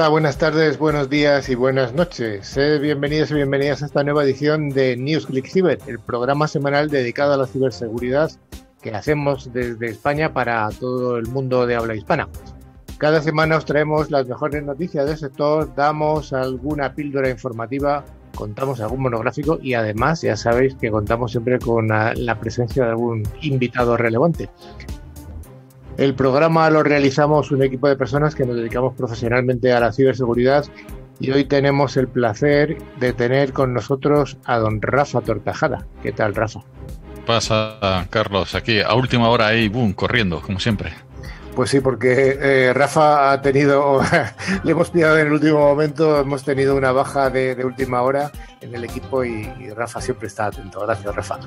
Hola, buenas tardes, buenos días y buenas noches. bienvenidos y bienvenidas a esta nueva edición de News Click Cyber, el programa semanal dedicado a la ciberseguridad que hacemos desde España para todo el mundo de habla hispana. Cada semana os traemos las mejores noticias del sector, damos alguna píldora informativa, contamos algún monográfico y además ya sabéis que contamos siempre con la presencia de algún invitado relevante. El programa lo realizamos un equipo de personas que nos dedicamos profesionalmente a la ciberseguridad y hoy tenemos el placer de tener con nosotros a don Rafa Tortajada. ¿Qué tal, Rafa? Pasa, Carlos, aquí a última hora ahí, boom, corriendo, como siempre. Pues sí, porque eh, Rafa ha tenido, le hemos pillado en el último momento, hemos tenido una baja de, última hora en el equipo y, y Rafa siempre está atento. Gracias, Rafa.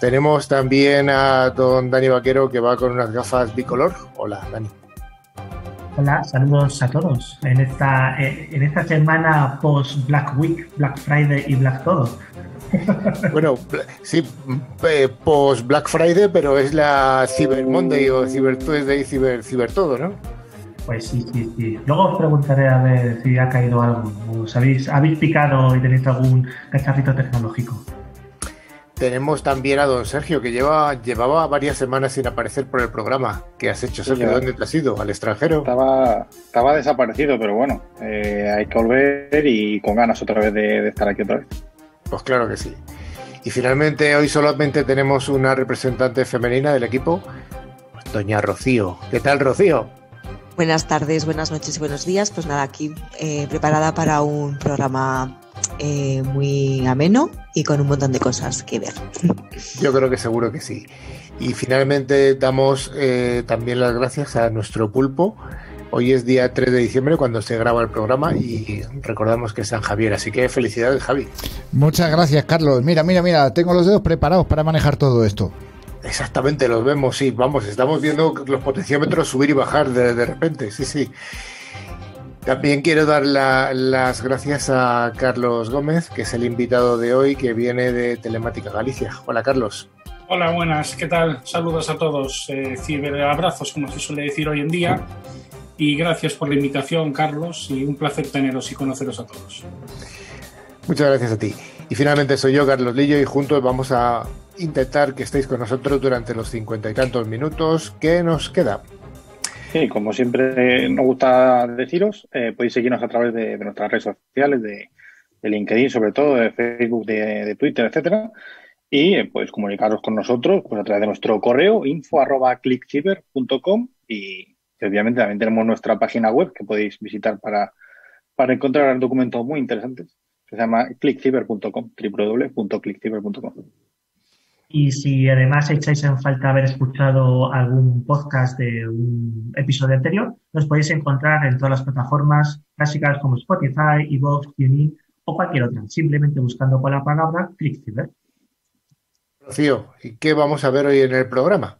Tenemos también a don Dani Vaquero que va con unas gafas bicolor. Hola, Dani. Hola, saludos a todos. En esta, eh, en esta semana post Black Week, Black Friday y Black Todo. Bueno, sí, eh, post Black Friday, pero es la Cyber Monday o Cyber Tuesday, Cyber, Cyber Todo, ¿no? Pues sí, sí, sí. Luego os preguntaré a ver si ha caído algo. ¿Os habéis, habéis picado y tenéis algún cacharrito tecnológico? Tenemos también a don Sergio, que lleva, llevaba varias semanas sin aparecer por el programa. ¿Qué has hecho, Sergio? ¿Dónde te has ido? ¿Al extranjero? Estaba, estaba desaparecido, pero bueno, eh, hay que volver y con ganas otra vez de, estar aquí otra vez. Pues claro que sí. Y finalmente, hoy solamente tenemos una representante femenina del equipo, doña Rocío. ¿Qué tal, Rocío? Buenas tardes, buenas noches y buenos días. Pues nada, aquí eh, preparada para un programa eh, muy ameno y con un montón de cosas que ver. Yo creo que seguro que sí. Y finalmente damos eh, también las gracias a nuestro pulpo. Hoy es día 3 de diciembre cuando se graba el programa y recordamos que es San Javier, así que felicidades Javi. Muchas gracias Carlos. Mira, mira, mira, tengo los dedos preparados para manejar todo esto. Exactamente, los vemos, sí, vamos, estamos viendo los potenciómetros subir y bajar de, de repente, sí, sí. También quiero dar las gracias a Carlos Gómez, que es el invitado de hoy, que viene de Telemática Galicia. Hola, Carlos. Hola, buenas, ¿qué tal? Saludos a todos. Eh, ciberabrazos, como se suele decir hoy en día. Y gracias por la invitación, Carlos, y un placer teneros y conoceros a todos. Muchas gracias a ti. Y finalmente soy yo, Carlos Lillo, y juntos vamos a intentar que estéis con nosotros durante los cincuenta y tantos minutos que nos queda. Sí, como siempre nos gusta deciros, eh, podéis seguirnos a través de, nuestras redes sociales, de, LinkedIn sobre todo, de Facebook, de, Twitter, etcétera, y eh, podéis comunicaros con nosotros pues, a través de nuestro correo info arroba y, obviamente también tenemos nuestra página web que podéis visitar para, para encontrar documentos muy interesantes se llama clickciber.com, www.clickciber.com. Y si además echáis en falta haber escuchado algún podcast de un episodio anterior, nos podéis encontrar en todas las plataformas clásicas como Spotify, Evox, TuneIn o cualquier otra, simplemente buscando con la palabra ClickCiber. Rocío, ¿y qué vamos a ver hoy en el programa?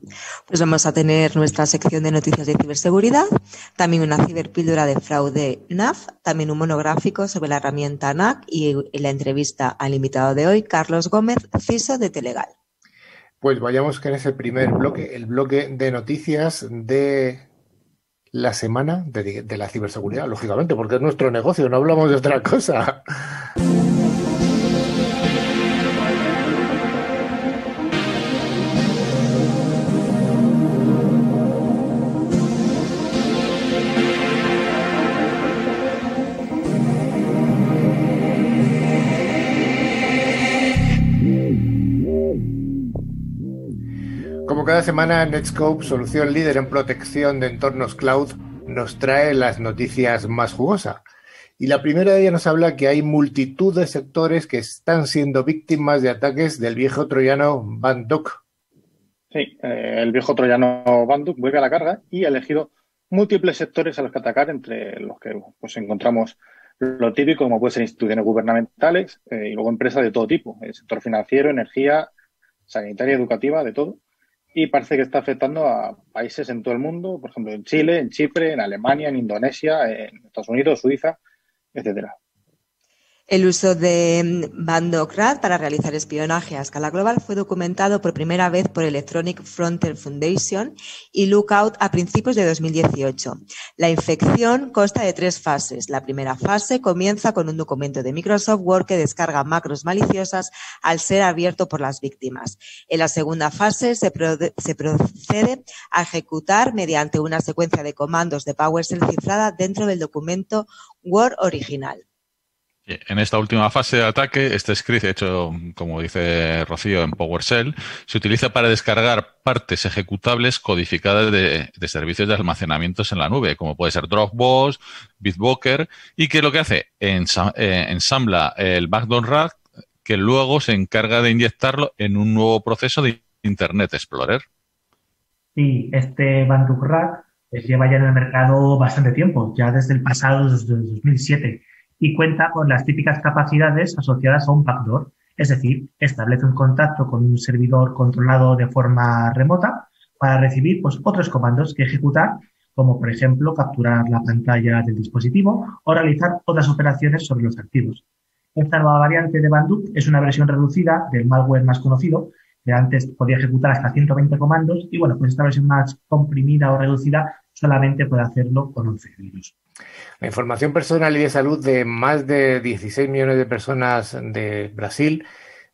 Pues vamos a tener nuestra sección de noticias de ciberseguridad, también una ciberpíldora de fraude NAF, también un monográfico sobre la herramienta NAC y la entrevista al invitado de hoy, Carlos Gómez, CISO de Telegal. Pues vayamos con ese primer bloque, el bloque de noticias de la semana de, de la ciberseguridad, lógicamente, porque es nuestro negocio, no hablamos de otra cosa. Cada semana, Netscope, solución líder en protección de entornos cloud, nos trae las noticias más jugosas. Y la primera de ellas nos habla que hay multitud de sectores que están siendo víctimas de ataques del viejo troyano Banduk. Sí, eh, el viejo troyano Banduk vuelve a la carga y ha elegido múltiples sectores a los que atacar, entre los que pues, encontramos lo típico, como puede ser instituciones gubernamentales eh, y luego empresas de todo tipo, el sector financiero, energía, sanitaria, educativa, de todo y parece que está afectando a países en todo el mundo, por ejemplo en Chile, en Chipre, en Alemania, en Indonesia, en Estados Unidos, Suiza, etcétera. El uso de Bandocrat para realizar espionaje a escala global fue documentado por primera vez por Electronic Frontier Foundation y Lookout a principios de 2018. La infección consta de tres fases. La primera fase comienza con un documento de Microsoft Word que descarga macros maliciosas al ser abierto por las víctimas. En la segunda fase se, se procede a ejecutar mediante una secuencia de comandos de PowerShell cifrada dentro del documento Word original. En esta última fase de ataque, este script hecho, como dice Rocío, en PowerShell, se utiliza para descargar partes ejecutables codificadas de, servicios de almacenamientos en la nube, como puede ser Dropbox, Bitbucket, y que lo que hace, eh, ensambla el backdoor rack que luego se encarga de inyectarlo en un nuevo proceso de Internet Explorer. Sí, este backdoor rack pues, lleva ya en el mercado bastante tiempo, ya desde el pasado, desde 2007 y cuenta con las típicas capacidades asociadas a un backdoor, es decir, establece un contacto con un servidor controlado de forma remota para recibir pues, otros comandos que ejecutar, como por ejemplo capturar la pantalla del dispositivo o realizar otras operaciones sobre los activos. Esta nueva variante de Bandup es una versión reducida del malware más conocido, que antes podía ejecutar hasta 120 comandos, y bueno, pues esta versión más comprimida o reducida solamente puede hacerlo con 11 virus. La información personal y de salud de más de 16 millones de personas de Brasil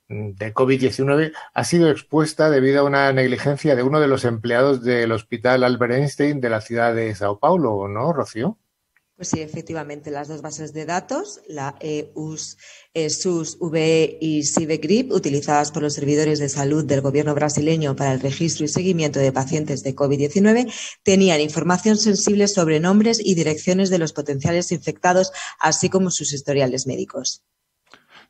mm, de COVID-19 ha sido expuesta debido a una negligencia de uno de los empleados del Hospital Albert Einstein de la ciudad de Sao Paulo, ¿no, Rocío? Pues sí, efectivamente, las dos bases de datos, la EUS, SUS, V y CIBEGRIP, utilizadas por los servidores de salud del gobierno brasileño para el registro y seguimiento de pacientes de COVID-19, tenían información sensible sobre nombres y direcciones de los potenciales infectados, así como sus historiales médicos.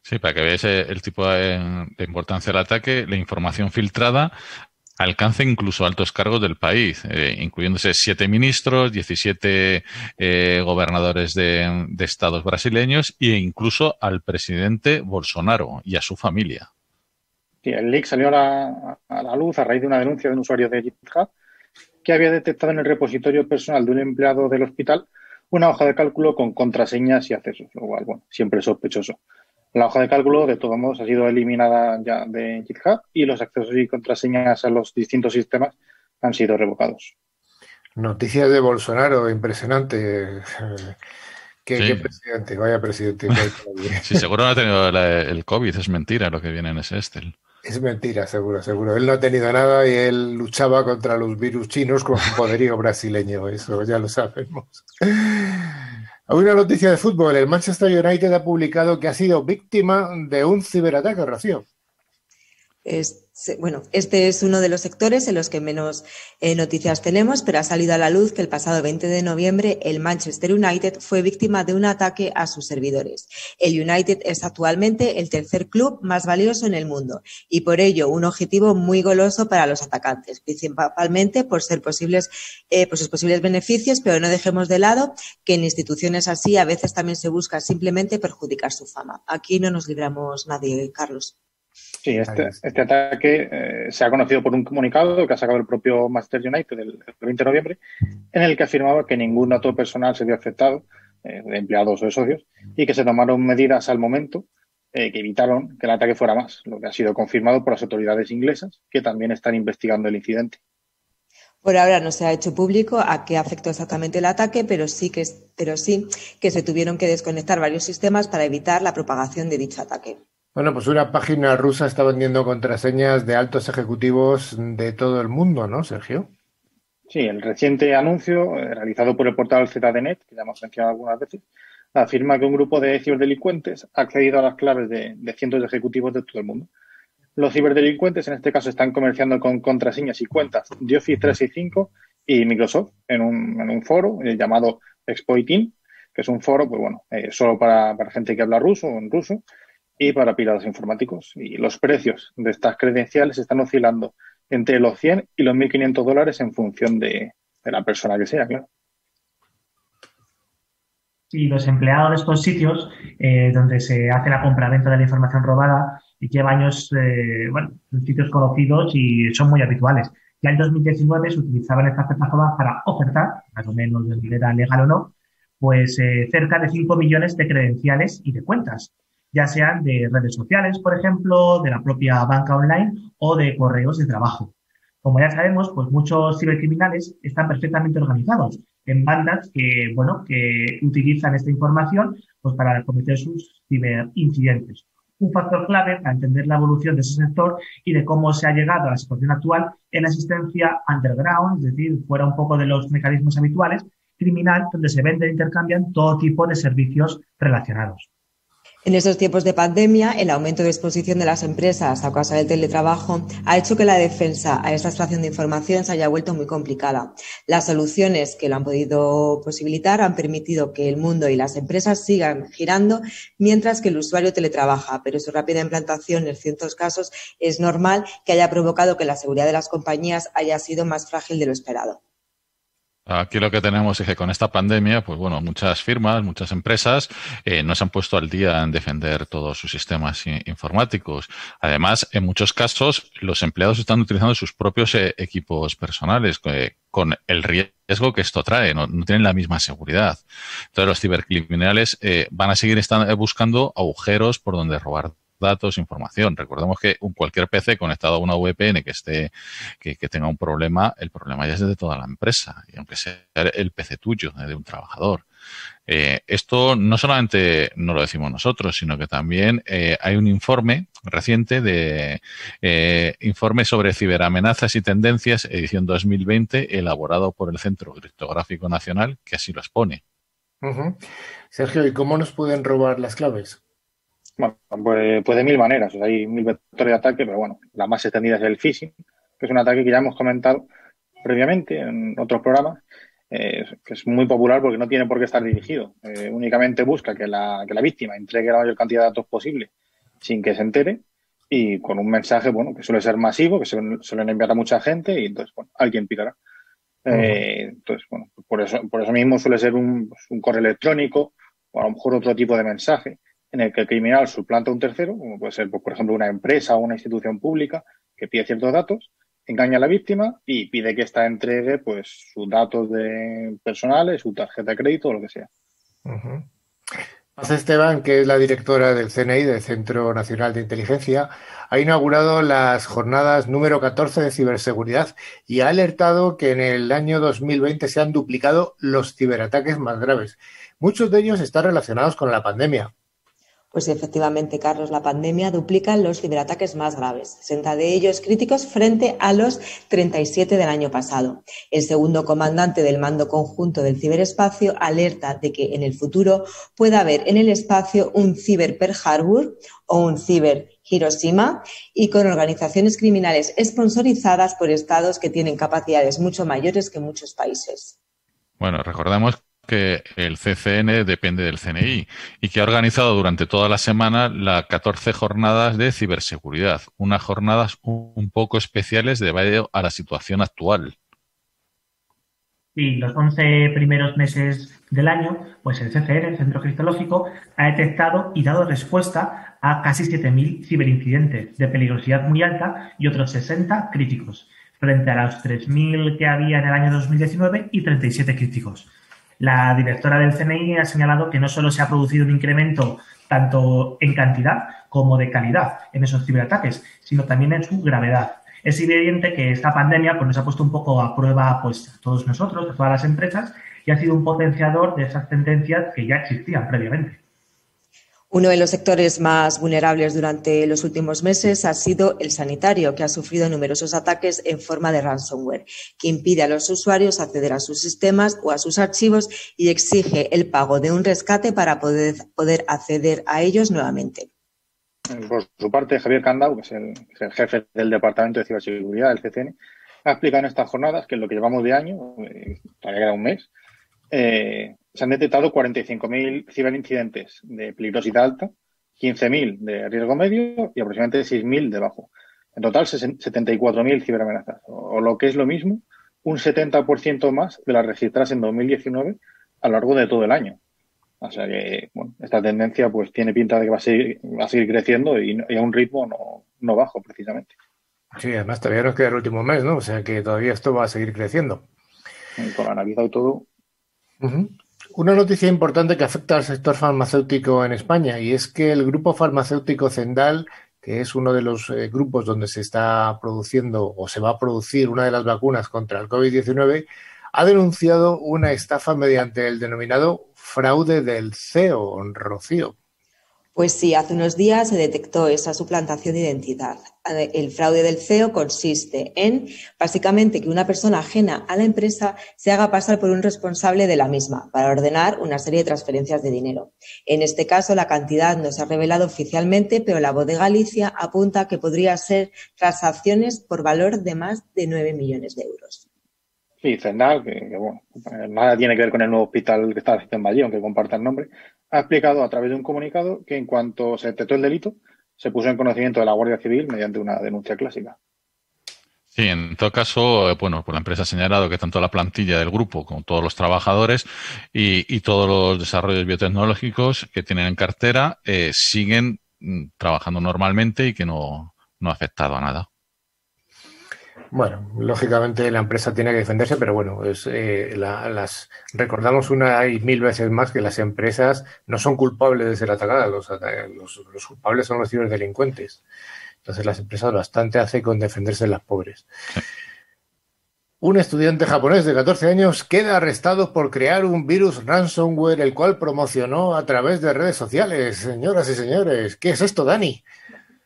Sí, para que veáis el tipo de, importancia del ataque, la información filtrada alcanza incluso altos cargos del país, eh, incluyéndose siete ministros, 17 eh, gobernadores de, estados brasileños e incluso al presidente Bolsonaro y a su familia. El leak salió a la, luz a raíz de una denuncia de un usuario de GitHub que había detectado en el repositorio personal de un empleado del hospital una hoja de cálculo con contraseñas y accesos, lo cual, bueno, siempre sospechoso. La hoja de cálculo, de todos modos, ha sido eliminada ya de GitHub y los accesos y contraseñas a los distintos sistemas han sido revocados. Noticias de Bolsonaro, impresionante. ¿Qué, presidente? Vaya presidente. sí, seguro no ha tenido el COVID, es mentira lo que viene en ese Estel. Es mentira, seguro, seguro. Él no ha tenido nada y él luchaba contra los virus chinos con su poderío brasileño, eso ya lo sabemos. Hay una noticia de fútbol. El Manchester United ha publicado que ha sido víctima de un ciberataque, Rocío. Bueno, este es uno de los sectores en los que menos eh, noticias tenemos, pero ha salido a la luz que el pasado 20 de noviembre el Manchester United fue víctima de un ataque a sus servidores. El United es actualmente el tercer club más valioso en el mundo y por ello un objetivo muy goloso para los atacantes, principalmente por ser posibles, eh, por sus posibles beneficios, pero no dejemos de lado que en instituciones así a veces también se busca simplemente perjudicar su fama. Aquí no nos libramos nadie, Carlos. Sí, este, este ataque eh, se ha conocido por un comunicado que ha sacado el propio Master United el, 20 de noviembre, en el que afirmaba que ningún dato personal se vio afectado, eh, de empleados o de socios, y que se tomaron medidas al momento eh, que evitaron que el ataque fuera más, lo que ha sido confirmado por las autoridades inglesas, que también están investigando el incidente. Por ahora no se ha hecho público a qué afectó exactamente el ataque, pero sí que, pero sí que se tuvieron que desconectar varios sistemas para evitar la propagación de dicho ataque. Bueno, pues una página rusa está vendiendo contraseñas de altos ejecutivos de todo el mundo, ¿no, Sergio? Sí, el reciente anuncio eh, realizado por el portal ZDNet, que ya hemos mencionado algunas veces, afirma que un grupo de ciberdelincuentes ha accedido a las claves de, cientos de ejecutivos de todo el mundo. Los ciberdelincuentes en este caso están comerciando con contraseñas y cuentas de Office 365 y Microsoft en un, foro eh, llamado Exploiting, que es un foro, pues bueno, eh, solo para gente que habla ruso o en ruso, y para piratas informáticos. Y los precios de estas credenciales están oscilando entre los 100 y los 1.500 dólares en función de, la persona que sea, claro. Y los empleados de estos sitios, eh, donde se hace la compra-venta de la información robada, y lleva años, eh, bueno, sitios conocidos y son muy habituales. Ya en 2019 se utilizaban estas plataformas para ofertar, más o menos de manera legal o no, pues eh, cerca de 5 millones de credenciales y de cuentas ya sean de redes sociales, por ejemplo, de la propia banca online o de correos de trabajo. Como ya sabemos, pues muchos cibercriminales están perfectamente organizados en bandas que, bueno, que utilizan esta información pues para cometer sus ciberincidentes. Un factor clave para entender la evolución de ese sector y de cómo se ha llegado a la situación actual en la existencia underground, es decir, fuera un poco de los mecanismos habituales, criminal, donde se venden e intercambian todo tipo de servicios relacionados. En estos tiempos de pandemia, el aumento de exposición de las empresas a causa del teletrabajo ha hecho que la defensa a esta extracción de información se haya vuelto muy complicada. Las soluciones que lo han podido posibilitar han permitido que el mundo y las empresas sigan girando mientras que el usuario teletrabaja, pero su rápida implantación en ciertos casos es normal que haya provocado que la seguridad de las compañías haya sido más frágil de lo esperado. Aquí lo que tenemos es que con esta pandemia, pues bueno, muchas firmas, muchas empresas eh, no se han puesto al día en defender todos sus sistemas informáticos. Además, en muchos casos, los empleados están utilizando sus propios eh, equipos personales eh, con el riesgo que esto trae. No, tienen la misma seguridad. Entonces, los cibercriminales van a seguir buscando agujeros por donde robar datos, información. Recordemos que un, cualquier PC conectado a una VPN que esté, que, tenga un problema, el problema ya es de toda la empresa, y aunque sea el PC tuyo, de un trabajador. Eh, esto no solamente no lo decimos nosotros, sino que también eh, hay un informe reciente de eh, informe sobre ciberamenazas y tendencias, edición 2020, elaborado por el Centro Criptográfico Nacional, que así lo expone. Sergio, ¿y cómo nos pueden robar las claves? Bueno, pues, pues, de mil maneras. hay mil vectores de ataque, pero bueno, la más extendida es el phishing, que es un ataque que ya hemos comentado previamente en otros programas, eh, que es muy popular porque no tiene por qué estar dirigido. Eh, únicamente busca que la, que la víctima entregue la mayor cantidad de datos posible sin que se entere y con un mensaje, bueno, que suele ser masivo, que se suelen enviar a mucha gente y entonces, bueno, alguien picará. Eh, entonces, bueno, por eso, por eso mismo suele ser un, pues, un correo electrónico o a lo mejor otro tipo de mensaje en el que el criminal suplanta a un tercero, como puede ser, pues, por ejemplo, una empresa o una institución pública que pide ciertos datos, engaña a la víctima y pide que ésta entregue pues sus datos de personales, su tarjeta de crédito o lo que sea. Paz Esteban, que es la directora del CNI, del Centro Nacional de Inteligencia, ha inaugurado las jornadas número 14 de ciberseguridad y ha alertado que en el año 2020 se han duplicado los ciberataques más graves. Muchos de ellos están relacionados con la pandemia. Pues efectivamente, Carlos, la pandemia duplica los ciberataques más graves, 60 de ellos críticos frente a los 37 del año pasado. El segundo comandante del mando conjunto del ciberespacio alerta de que en el futuro pueda haber en el espacio un ciber Pearl Harbor o un ciber Hiroshima y con organizaciones criminales sponsorizadas por estados que tienen capacidades mucho mayores que muchos países. Bueno, recordemos que el CCN depende del CNI y que ha organizado durante toda la semana las 14 jornadas de ciberseguridad, unas jornadas un poco especiales debido a la situación actual. Y los 11 primeros meses del año, pues el CCN, el Centro Cristológico, ha detectado y dado respuesta a casi 7.000 ciberincidentes de peligrosidad muy alta y otros 60 críticos, frente a los 3.000 que había en el año 2019 y 37 críticos. La directora del CNI ha señalado que no solo se ha producido un incremento tanto en cantidad como de calidad en esos ciberataques, sino también en su gravedad. Es evidente que esta pandemia pues, nos ha puesto un poco a prueba pues, a todos nosotros, a todas las empresas, y ha sido un potenciador de esas tendencias que ya existían previamente. Uno de los sectores más vulnerables durante los últimos meses ha sido el sanitario, que ha sufrido numerosos ataques en forma de ransomware, que impide a los usuarios acceder a sus sistemas o a sus archivos y exige el pago de un rescate para poder, acceder a ellos nuevamente. Por su parte, Javier Candau, que es el, jefe del Departamento de Ciberseguridad del CCN, ha explicado en estas jornadas que en lo que llevamos de año, eh, todavía queda un mes, eh, se han detectado 45.000 ciberincidentes de peligrosidad alta, 15.000 de riesgo medio y aproximadamente 6.000 de bajo. En total, 74.000 ciberamenazas, o, lo que es lo mismo, un 70% más de las registradas en 2019 a lo largo de todo el año. O sea que, bueno, esta tendencia pues tiene pinta de que va a seguir, va a seguir creciendo y, a un ritmo no, no, bajo, precisamente. Sí, además todavía nos queda el último mes, ¿no? O sea que todavía esto va a seguir creciendo. con la Navidad y todo. Una noticia importante que afecta al sector farmacéutico en España y es que el grupo farmacéutico Zendal, que es uno de los eh, grupos donde se está produciendo o se va a producir una de las vacunas contra el COVID-19, ha denunciado una estafa mediante el denominado fraude del CEO, Rocío. Pues sí, hace unos días se detectó esa suplantación de identidad. El fraude del CEO consiste en, básicamente, que una persona ajena a la empresa se haga pasar por un responsable de la misma para ordenar una serie de transferencias de dinero. En este caso, la cantidad no se ha revelado oficialmente, pero la voz de Galicia apunta que podría ser transacciones por valor de más de 9 millones de euros. Sí, Zendal, que, bueno, nada tiene que ver con el nuevo hospital que está en Valle, aunque comparta el nombre, ha explicado a través de un comunicado que en cuanto se detectó el delito, se puso en conocimiento de la Guardia Civil mediante una denuncia clásica. Sí, en todo caso, eh, bueno, pues la empresa ha señalado que tanto la plantilla del grupo como todos los trabajadores y, todos los desarrollos biotecnológicos que tienen en cartera eh, siguen mm, trabajando normalmente y que no, no ha afectado a nada. Bueno, lógicamente la empresa tiene que defenderse, pero bueno, es, eh, las recordamos una y mil veces más que las empresas no son culpables de ser atacadas, los, los, culpables son los ciberdelincuentes. Entonces las empresas bastante hacen con defenderse de las pobres. Un estudiante japonés de 14 años queda arrestado por crear un virus ransomware el cual promocionó a través de redes sociales. Señoras y señores, ¿qué es esto, Dani?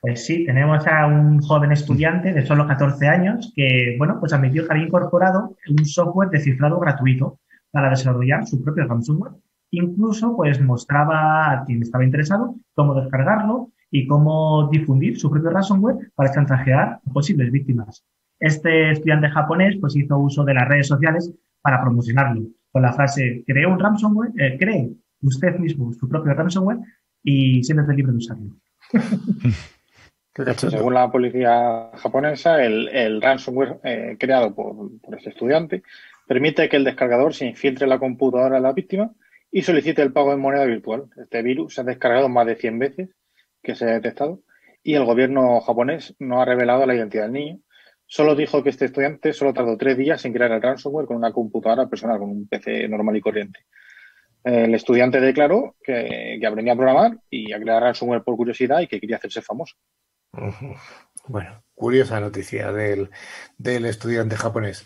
Pues sí, tenemos a un joven estudiante de solo 14 años que, bueno, pues admitió que había incorporado un software de cifrado gratuito para desarrollar su propio ransomware. Incluso, pues mostraba a quien estaba interesado cómo descargarlo y cómo difundir su propio ransomware para chantajear a posibles víctimas. Este estudiante japonés, pues hizo uso de las redes sociales para promocionarlo con la frase, cree un ransomware, eh, cree usted mismo su propio ransomware y siéntete libre de usarlo. Según la policía japonesa, el, ransomware eh, creado por, este estudiante permite que el descargador se infiltre en la computadora de la víctima y solicite el pago en moneda virtual. Este virus se ha descargado más de 100 veces que se ha detectado y el gobierno japonés no ha revelado la identidad del niño. Solo dijo que este estudiante solo tardó tres días en crear el ransomware con una computadora personal, con un PC normal y corriente. El estudiante declaró que, que aprendía a programar y a crear ransomware por curiosidad y que quería hacerse famoso. Bueno, curiosa noticia del, del, estudiante japonés.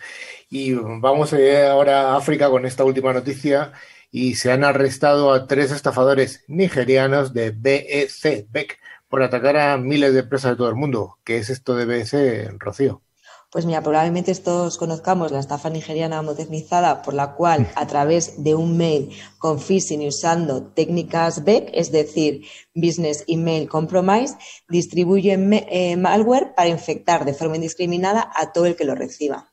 Y vamos ahora a África con esta última noticia. Y se han arrestado a tres estafadores nigerianos de BEC, BEC, por atacar a miles de empresas de todo el mundo. ¿Qué es esto de BEC, Rocío? Pues mira, probablemente todos conozcamos la estafa nigeriana modernizada por la cual a través de un mail con phishing y usando técnicas BEC, es decir, Business Email Compromise, distribuyen eh, malware para infectar de forma indiscriminada a todo el que lo reciba.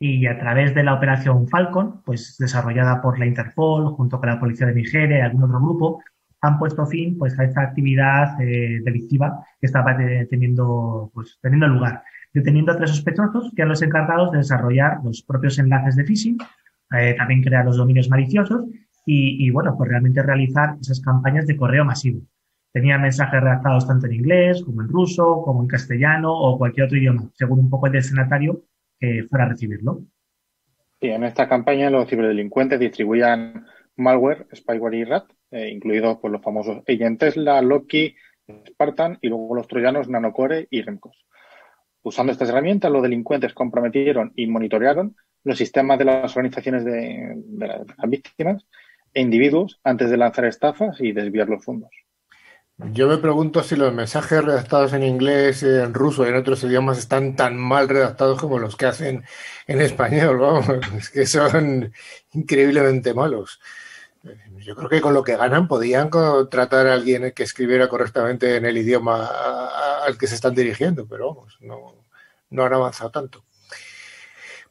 Y a través de la operación Falcon, pues desarrollada por la Interpol junto con la Policía de Nigeria y algún otro grupo, han puesto fin pues a esta actividad eh, delictiva que estaba teniendo, pues, teniendo lugar deteniendo a tres sospechosos que eran los encargados de desarrollar los propios enlaces de phishing, eh, también crear los dominios maliciosos y, bueno, pues realmente realizar esas campañas de correo masivo. Tenían mensajes redactados tanto en inglés como en ruso, como en castellano o cualquier otro idioma, según un poco el destinatario que fuera a recibirlo. Y en esta campaña los ciberdelincuentes distribuían malware, spyware y rat, eh, incluidos por los famosos Agent Tesla, Loki, Spartan y luego los troyanos Nanocore y Remcos. Usando estas herramientas, los delincuentes comprometieron y monitorearon los sistemas de las organizaciones de, las víctimas e individuos antes de lanzar estafas y desviar los fondos. Yo me pregunto si los mensajes redactados en inglés, en ruso y en otros idiomas están tan mal redactados como los que hacen en español. Vamos, es que son increíblemente malos. Yo creo que con lo que ganan podían contratar a alguien que escribiera correctamente en el idioma al que se están dirigiendo, pero vamos, no, no han avanzado tanto.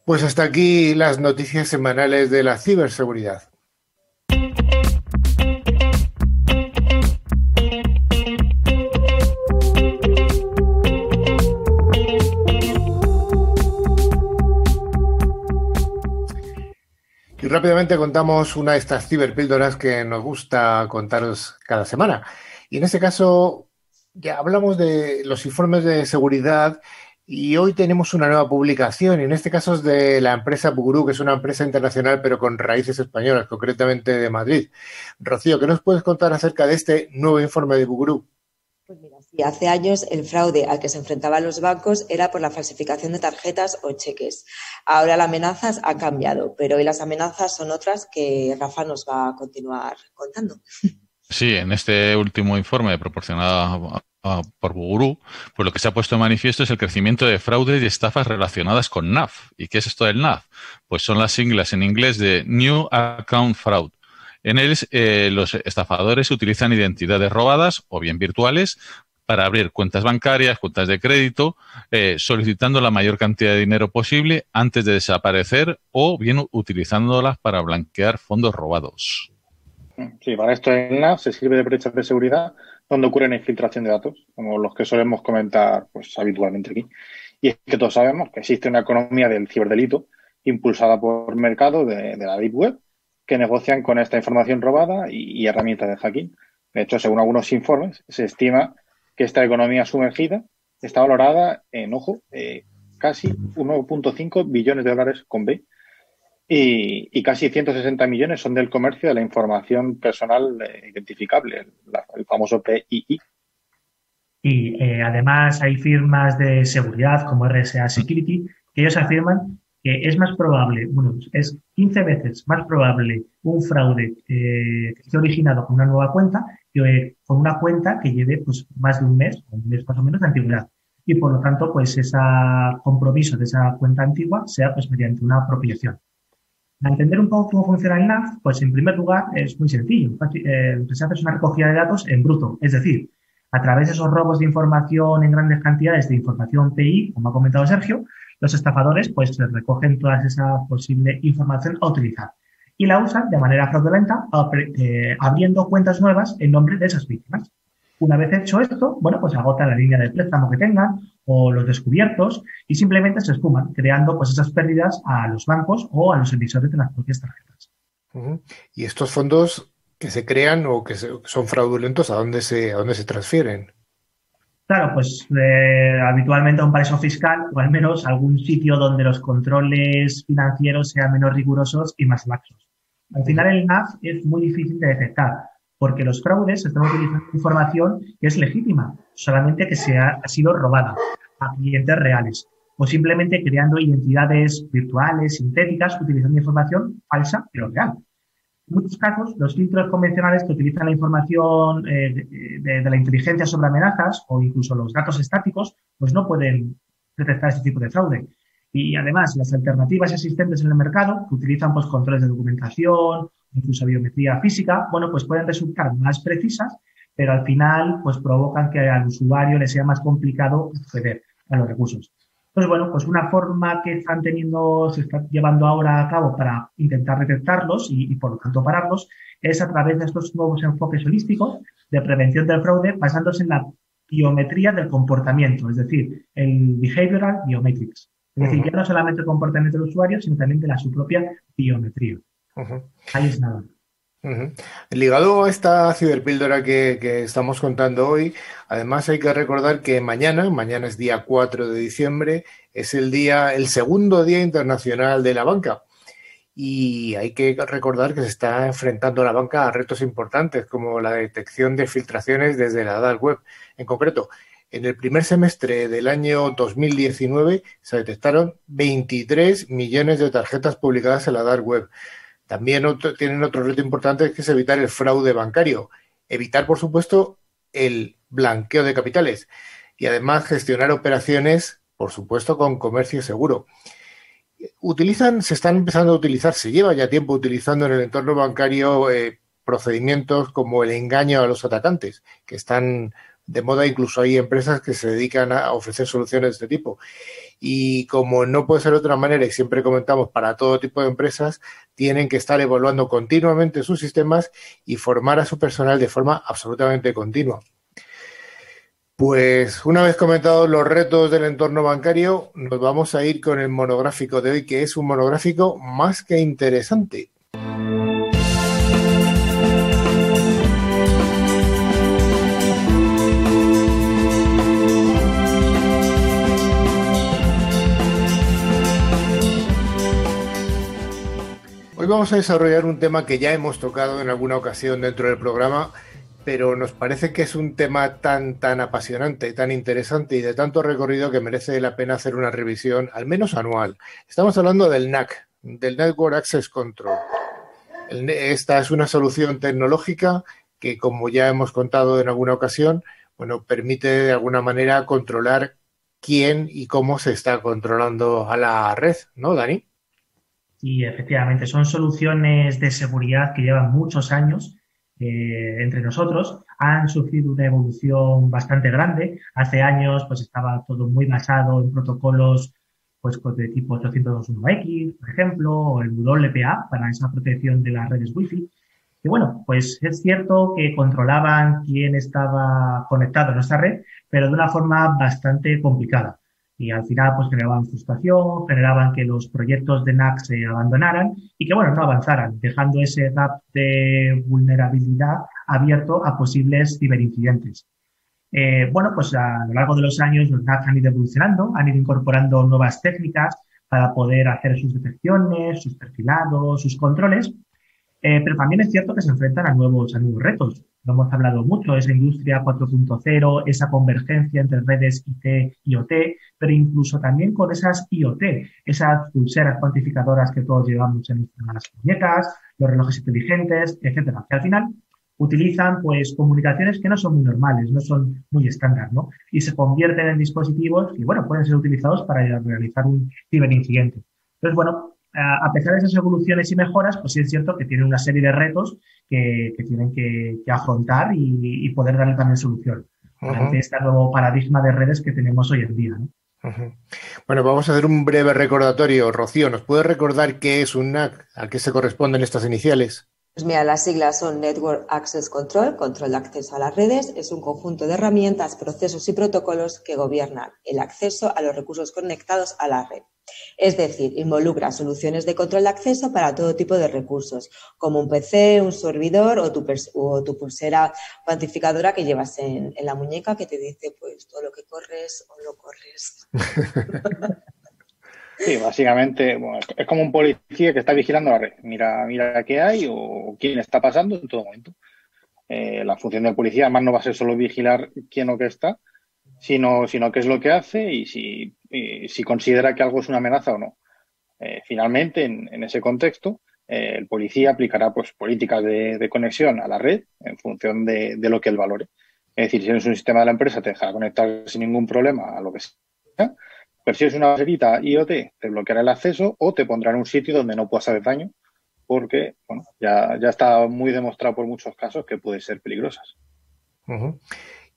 Pues hasta aquí las noticias semanales de la ciberseguridad. Y rápidamente contamos una de estas ciberpíldoras que nos gusta contaros cada semana. Y en este caso ya hablamos de los informes de seguridad Y hoy tenemos una nueva publicación, y en este caso es de la empresa Buguru, que es una empresa internacional, pero con raíces españolas, concretamente de Madrid. Rocío, ¿qué nos puedes contar acerca de este nuevo informe de Buguru? Pues mira, sí, hace años el fraude al que se enfrentaban los bancos era por la falsificación de tarjetas o cheques. Ahora las amenazas han cambiado, pero hoy las amenazas son otras que Rafa nos va a continuar contando. Sí, en este último informe proporcionado por Buguru, pues lo que se ha puesto en manifiesto es el crecimiento de fraudes y estafas relacionadas con NAF. ¿Y qué es esto del NAF? Pues son las siglas en inglés de New Account Fraud. En él, eh, los estafadores utilizan identidades robadas o bien virtuales para abrir cuentas bancarias, cuentas de crédito, eh, solicitando la mayor cantidad de dinero posible antes de desaparecer o bien utilizándolas para blanquear fondos robados. Sí, para esto en NAF se sirve de brechas de seguridad donde ocurre la infiltración de datos, como los que solemos comentar pues, habitualmente aquí. Y es que todos sabemos que existe una economía del ciberdelito impulsada por mercados de, la Deep Web que negocian con esta información robada y, herramientas de hacking. De hecho, según algunos informes, se estima que esta economía sumergida está valorada en, ojo, eh, casi 1.5 billones de dólares con B, y, casi 160 millones son del comercio de la información personal eh, identificable, el, famoso PII. Y eh, además hay firmas de seguridad como RSA Security que ellos afirman que es más probable, bueno, es 15 veces más probable un fraude eh, que esté originado con una nueva cuenta que con una cuenta que lleve pues más de un mes, un mes más o menos de antigüedad. Y por lo tanto, pues ese compromiso de esa cuenta antigua sea pues mediante una apropiación. Para entender un poco cómo funciona el NAF, pues en primer lugar es muy sencillo. Eh, se hace una recogida de datos en bruto, es decir, a través de esos robos de información en grandes cantidades de información PI, como ha comentado Sergio, los estafadores pues recogen toda esa posible información a utilizar y la usan de manera fraudulenta eh, abriendo cuentas nuevas en nombre de esas víctimas. Una vez hecho esto, bueno, pues agota la línea de préstamo que tengan o los descubiertos y simplemente se esfuman, creando pues esas pérdidas a los bancos o a los emisores de las propias tarjetas. ¿Y estos fondos que se crean o que son fraudulentos, a dónde se, a dónde se transfieren? Claro, pues eh, habitualmente a un paraíso fiscal o al menos algún sitio donde los controles financieros sean menos rigurosos y más laxos. Al final el NAF es muy difícil de detectar porque los fraudes están utilizando información que es legítima, solamente que se ha, sido robada a clientes reales o simplemente creando identidades virtuales, sintéticas, utilizando información falsa pero real. En muchos casos, los filtros convencionales que utilizan la información eh, de, la inteligencia sobre amenazas o incluso los datos estáticos, pues no pueden detectar este tipo de fraude. Y además, las alternativas existentes en el mercado, que utilizan pues, controles de documentación, incluso biometría física, bueno, pues pueden resultar más precisas, pero al final pues provocan que al usuario le sea más complicado acceder a los recursos. Entonces, bueno, pues una forma que están teniendo, se está llevando ahora a cabo para intentar detectarlos y, y por lo tanto pararlos, es a través de estos nuevos enfoques holísticos de prevención del fraude basándose en la biometría del comportamiento, es decir, el behavioral biometrics. Es decir, ya no solamente el comportamiento del usuario, sino también de la su propia biometría. Ahí es nada. Ligado a esta ciberpíldora que, que, estamos contando hoy, además hay que recordar que mañana, mañana es día 4 de diciembre, es el día, el segundo día internacional de la banca. Y hay que recordar que se está enfrentando la banca a retos importantes como la detección de filtraciones desde la dark web. En concreto, en el primer semestre del año 2019 se detectaron 23 millones de tarjetas publicadas en la dark web también tienen otro reto importante que es evitar el fraude bancario. Evitar, por supuesto, el blanqueo de capitales y además gestionar operaciones, por supuesto, con comercio seguro. Utilizan, se están empezando a utilizar, se lleva ya tiempo utilizando en el entorno bancario eh, procedimientos como el engaño a los atacantes, que están de moda, incluso hay empresas que se dedican a ofrecer soluciones de este tipo. Y como no puede ser de otra manera, y siempre comentamos para todo tipo de empresas, tienen que estar evaluando continuamente sus sistemas y formar a su personal de forma absolutamente continua. Pues una vez comentados los retos del entorno bancario, nos vamos a ir con el monográfico de hoy, que es un monográfico más que interesante. Vamos a desarrollar un tema que ya hemos tocado en alguna ocasión dentro del programa, pero nos parece que es un tema tan, tan apasionante, tan interesante y de tanto recorrido que merece la pena hacer una revisión, al menos anual. Estamos hablando del NAC, del Network Access Control. esta es una solución tecnológica que, como ya hemos contado en alguna ocasión, bueno, permite de alguna manera controlar quién y cómo se está controlando a la red, ¿no, Dani? Sí, efectivamente, son soluciones de seguridad que llevan muchos años eh, entre nosotros. Han sufrido una evolución bastante grande. Hace años, pues estaba todo muy basado en protocolos pues de tipo 802.1x, por ejemplo, o el WPA para esa protección de las redes Wi-Fi. Y bueno, pues es cierto que controlaban quién estaba conectado a nuestra red, pero de una forma bastante complicada. Y al final, pues generaban frustración, generaban que los proyectos de NAC se abandonaran y que, bueno, no avanzaran, dejando ese gap de vulnerabilidad abierto a posibles ciberincidentes. Eh, bueno, pues a lo largo de los años los NAC han ido evolucionando, han ido incorporando nuevas técnicas para poder hacer sus detecciones, sus perfilados, sus controles eh, pero también es cierto que se enfrentan a nuevos, a nuevos retos. Lo hemos hablado mucho, esa industria 4.0, esa convergencia entre redes IT y OT, pero incluso también con esas IoT, esas pulseras cuantificadoras que todos llevamos en nuestras muñecas, los relojes inteligentes, etcétera, que al final utilizan pues comunicaciones que no son muy normales, no son muy estándar, ¿no? Y se convierten en dispositivos y bueno, pueden ser utilizados para realizar un ciberincidente. Entonces, bueno, a pesar de esas evoluciones y mejoras, pues sí es cierto que tiene una serie de retos que, tienen que, afrontar y, poder darle también solución ante este nuevo paradigma de redes que tenemos hoy en día. Bueno, vamos a hacer un breve recordatorio. Rocío, ¿nos puede recordar qué es un NAC? ¿A qué se corresponden estas iniciales? Pues mira, las siglas son Network Access Control, control de acceso a las redes. Es un conjunto de herramientas, procesos y protocolos que gobiernan el acceso a los recursos conectados a la red. Es decir, involucra soluciones de control de acceso para todo tipo de recursos, como un PC, un servidor o tu, pulsera cuantificadora que llevas en, la muñeca que te dice pues todo lo que corres o no corres. Sí, básicamente es como un policía que está vigilando la red. Mira, mira qué hay o quién está pasando en todo momento. Eh, la función del policía además no va a ser solo vigilar quién o qué está, sino, sino qué es lo que hace y si, si considera que algo es una amenaza o no. Eh, finalmente, en, ese contexto, eh, el policía aplicará pues, políticas de, conexión a la red en función de, lo que él valore. Es decir, si eres un sistema de la empresa, te dejará conectar sin ningún problema a lo que sea. Pero si es una baserita IoT, te bloqueará el acceso o te pondrá en un sitio donde no puedas hacer daño, porque bueno, ya, ya está muy demostrado por muchos casos que puede ser peligrosas.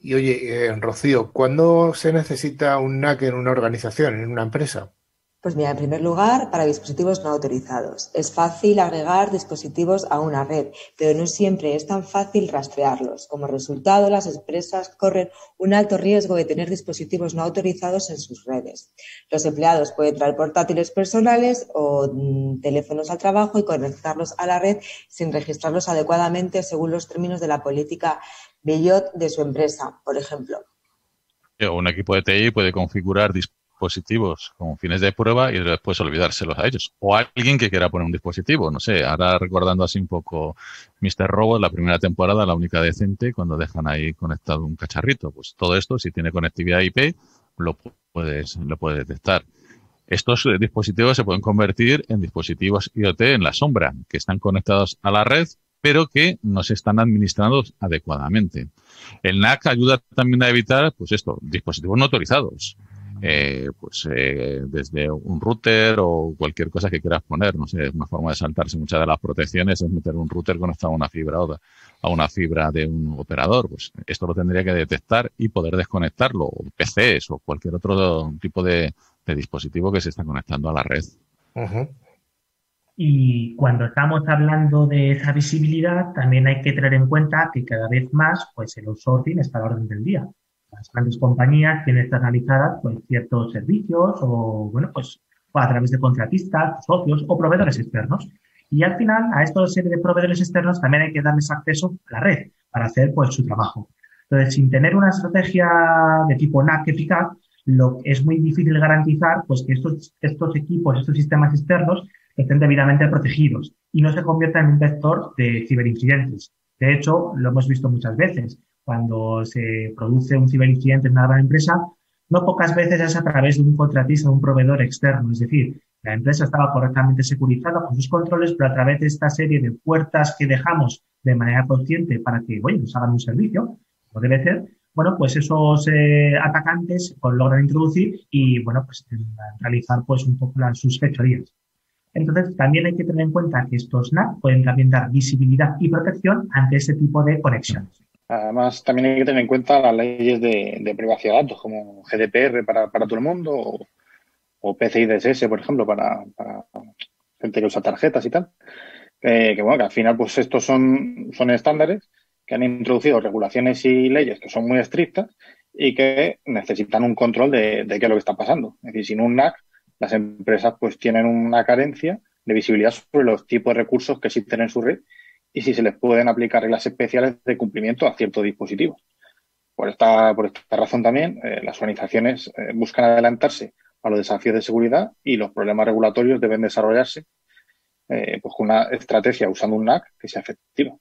Y oye, eh, Rocío, ¿cuándo se necesita un NAC en una organización, en una empresa? Pues mira, en primer lugar, para dispositivos no autorizados. Es fácil agregar dispositivos a una red, pero no siempre es tan fácil rastrearlos. Como resultado, las empresas corren un alto riesgo de tener dispositivos no autorizados en sus redes. Los empleados pueden traer portátiles personales o mm, teléfonos al trabajo y conectarlos a la red sin registrarlos adecuadamente según los términos de la política Bellot de su empresa, por ejemplo. Un equipo de TI puede configurar dispositivos con fines de prueba y después olvidárselos a ellos. O alguien que quiera poner un dispositivo, no sé, ahora recordando así un poco Mr. Robot, la primera temporada, la única decente, cuando dejan ahí conectado un cacharrito. Pues todo esto, si tiene conectividad IP, lo puedes, lo puedes detectar. Estos dispositivos se pueden convertir en dispositivos IoT en la sombra, que están conectados a la red, pero que no se están administrando adecuadamente. El NAC ayuda también a evitar, pues esto, dispositivos no autorizados eh, pues eh, desde un router o cualquier cosa que quieras poner. No sé, una forma de saltarse muchas de las protecciones es meter un router conectado a una fibra o a una fibra de un operador. Pues esto lo tendría que detectar y poder desconectarlo, o PCs o cualquier otro tipo de, dispositivo que se está conectando a la red. Y cuando estamos hablando de esa visibilidad, también hay que tener en cuenta que cada vez más, pues el outsourcing está a la orden del día las grandes compañías tienen externalizadas pues, ciertos servicios o, bueno, pues a través de contratistas, socios o proveedores externos. Y al final, a estos serie de proveedores externos también hay que darles acceso a la red para hacer pues su trabajo. Entonces, sin tener una estrategia de tipo NAC eficaz, lo es muy difícil garantizar pues que estos, estos equipos, estos sistemas externos estén debidamente protegidos y no se conviertan en un vector de ciberincidentes. De hecho, lo hemos visto muchas veces. Cuando se produce un ciberincidente en una gran empresa, no pocas veces es a través de un contratista o un proveedor externo. Es decir, la empresa estaba correctamente securizada con sus controles, pero a través de esta serie de puertas que dejamos de manera consciente para que, bueno, nos hagan un servicio, como debe ser, bueno, pues esos eh, atacantes pues, logran introducir y, bueno, pues realizar pues un poco las, sus fechorías. Entonces, también hay que tener en cuenta que estos NAC pueden también dar visibilidad y protección ante ese tipo de conexiones. Además, también hay que tener en cuenta las leyes de, privacidad de datos, como GDPR para, todo el mundo o, o PCI DSS, por ejemplo, para, gente que usa tarjetas y tal. que bueno, que al final, pues estos son, son estándares que han introducido regulaciones y leyes que son muy estrictas y que necesitan un control de, qué es lo que está pasando. Es decir, sin un NAC, las empresas pues tienen una carencia de visibilidad sobre los tipos de recursos que existen en su red y si se les pueden aplicar reglas especiales de cumplimiento a ciertos dispositivos. Por esta, por esta razón también, eh, las organizaciones eh, buscan adelantarse a los desafíos de seguridad y los problemas regulatorios deben desarrollarse eh, pues con una estrategia usando un NAC que sea efectiva.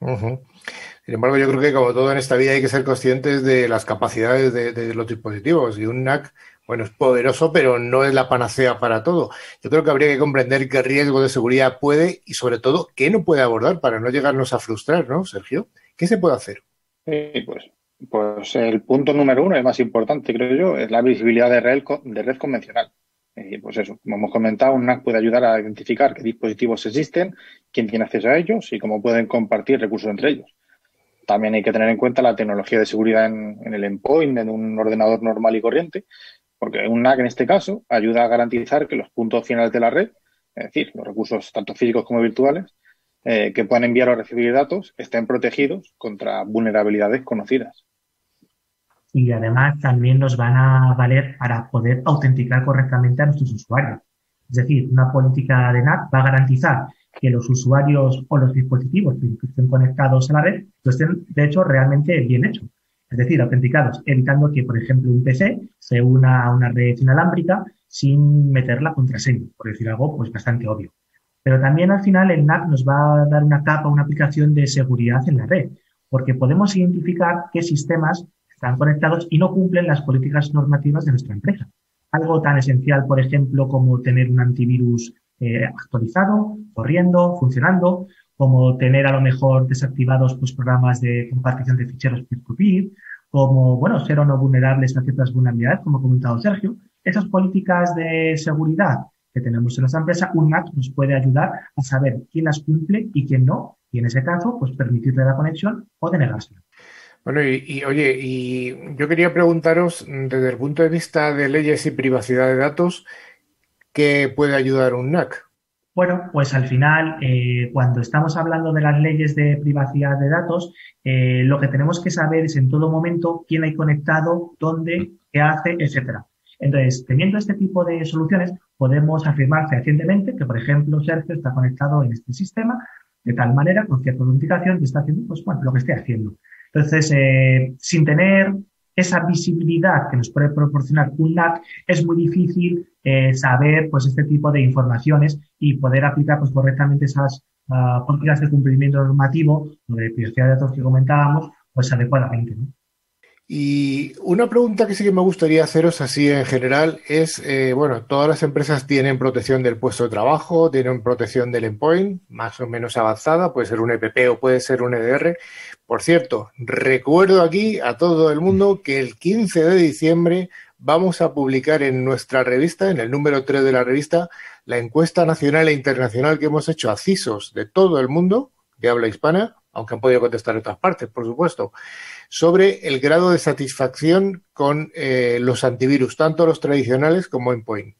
Sin embargo, yo creo que como todo en esta vida hay que ser conscientes de las capacidades de, los dispositivos y un NAC, bueno, es poderoso, pero no es la panacea para todo. Yo creo que habría que comprender qué riesgo de seguridad puede y sobre todo qué no puede abordar para no llegarnos a frustrar, ¿no, Sergio? ¿Qué se puede hacer? pues, pues el punto número uno, el más importante, creo yo, es la visibilidad de red, de red convencional. Y pues eso, como hemos comentado, un NAC puede ayudar a identificar qué dispositivos existen, quién tiene acceso a ellos y cómo pueden compartir recursos entre ellos. También hay que tener en cuenta la tecnología de seguridad en, el endpoint, en un ordenador normal y corriente, porque un NAC en este caso ayuda a garantizar que los puntos finales de la red, es decir, los recursos tanto físicos como virtuales, eh, que puedan enviar o recibir datos, estén protegidos contra vulnerabilidades conocidas y además también nos van a valer para poder autenticar correctamente a nuestros usuarios. Es decir, una política de NAT va a garantizar que los usuarios o los dispositivos que estén conectados a la red lo estén, de hecho, realmente bien hechos. Es decir, autenticados, evitando que, por ejemplo, un PC se una a una red inalámbrica sin meter la contraseña, por decir algo pues bastante obvio. Pero también al final el NAC nos va a dar una capa, una aplicación de seguridad en la red, porque podemos identificar qué sistemas están conectados y no cumplen las políticas normativas de nuestra empresa. Algo tan esencial, por ejemplo, como tener un antivirus eh, actualizado, corriendo, funcionando, como tener a lo mejor desactivados pues, programas de compartición de ficheros peer-to-peer, como, bueno, ser o no vulnerables a ciertas vulnerabilidades, como ha comentado Sergio. Esas políticas de seguridad que tenemos en nuestra empresa, un NAT nos puede ayudar a saber quién las cumple y quién no, y en ese caso, pues permitirle la conexión o denegársela. Bueno, y, oye, y yo quería preguntaros, desde el punto de vista de leyes y privacidad de datos, ¿qué puede ayudar un NAC? Bueno, pues al final, eh, cuando estamos hablando de las leyes de privacidad de datos, eh, lo que tenemos que saber es en todo momento quién hay conectado, dónde, qué hace, etcétera. Entonces, teniendo este tipo de soluciones, podemos afirmar fehacientemente que, por ejemplo, Sergio está conectado en este sistema de tal manera, con cierta autenticación, que está haciendo, pues, bueno, lo que esté haciendo. Entonces, eh, sin tener esa visibilidad que nos puede proporcionar un NAC, es muy difícil eh, saber pues este tipo de informaciones y poder aplicar pues, correctamente esas uh, políticas de cumplimiento normativo o de privacidad de datos que comentábamos, pues adecuadamente. ¿no? Y una pregunta que sí que me gustaría haceros así en general es, eh, bueno, todas las empresas tienen protección del puesto de trabajo, tienen protección del endpoint, más o menos avanzada, puede ser un EPP o puede ser un EDR. Por cierto, recuerdo aquí a todo el mundo que el 15 de diciembre vamos a publicar en nuestra revista, en el número 3 de la revista, la encuesta nacional e internacional que hemos hecho a CISOs de todo el mundo, de habla hispana, aunque han podido contestar otras partes, por supuesto sobre el grado de satisfacción con eh, los antivirus, tanto los tradicionales como Endpoint.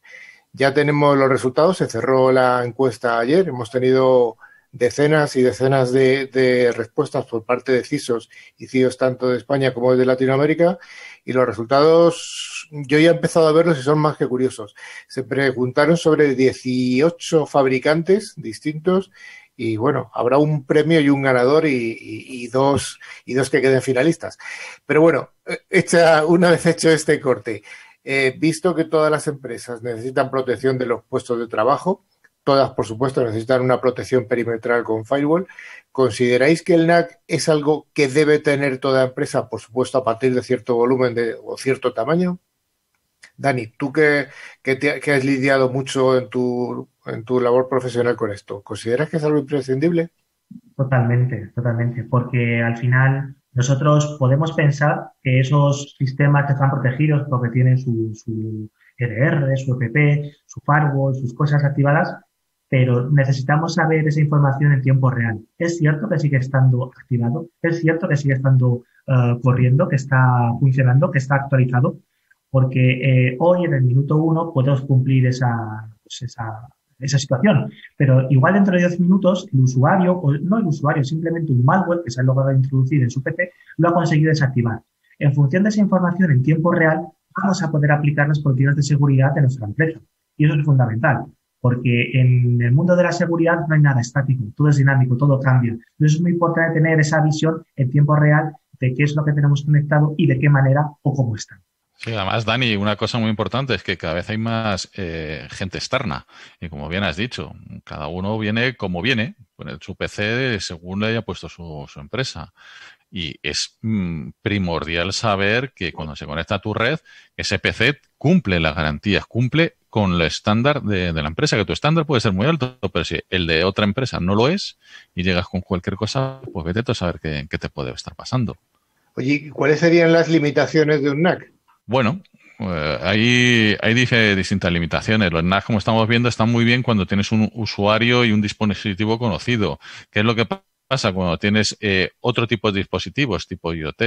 Ya tenemos los resultados, se cerró la encuesta ayer, hemos tenido decenas y decenas de, respuestas por parte de CISOs y CIOs tanto de España como de Latinoamérica y los resultados yo ya he empezado a verlos y son más que curiosos. Se preguntaron sobre 18 fabricantes distintos y bueno, habrá un premio y un ganador y, dos, y dos que queden finalistas. Pero bueno, hecha, una vez hecho este corte, eh, visto que todas las empresas necesitan protección de los puestos de trabajo, todas, por supuesto, necesitan una protección perimetral con firewall. ¿Consideráis que el NAC es algo que debe tener toda empresa, por supuesto, a partir de cierto volumen de, o cierto tamaño? Dani, tú que, que, has lidiado mucho en tu, en tu labor profesional con esto, ¿consideras que es algo imprescindible? Totalmente, totalmente, porque al final nosotros podemos pensar que esos sistemas que están protegidos porque tienen su, su RR, su EPP, su firewall, sus cosas activadas, pero necesitamos saber esa información en tiempo real. Es cierto que sigue estando activado, es cierto que sigue estando eh, corriendo, que está funcionando, que está actualizado, porque eh, hoy en el minuto uno podemos cumplir esa, pues esa, esa situación, pero igual dentro de 10 minutos el usuario, o no el usuario, simplemente un malware que se ha logrado introducir en su PC, lo ha conseguido desactivar. En función de esa información en tiempo real, vamos a poder aplicar las políticas de seguridad de nuestra empresa. Y eso es fundamental porque en el mundo de la seguridad no hay nada estático, todo es dinámico, todo cambia. Entonces es muy importante tener esa visión en tiempo real de qué es lo que tenemos conectado y de qué manera o cómo está. Sí, además, Dani, una cosa muy importante es que cada vez hay más eh, gente externa. Y como bien has dicho, cada uno viene como viene, con su PC según le haya puesto su, empresa. Y es mm, primordial saber que cuando se conecta a tu red, ese PC cumple las garantías, cumple con el estándar de, la empresa, que tu estándar puede ser muy alto, pero si el de otra empresa no lo es y llegas con cualquier cosa, pues vete a saber qué, qué te puede estar pasando. Oye, ¿cuáles serían las limitaciones de un NAC? Bueno, eh, hay, hay distintas limitaciones. Los NAC, como estamos viendo, están muy bien cuando tienes un usuario y un dispositivo conocido. ¿Qué es lo que pasa cuando tienes eh, otro tipo de dispositivos, tipo IoT,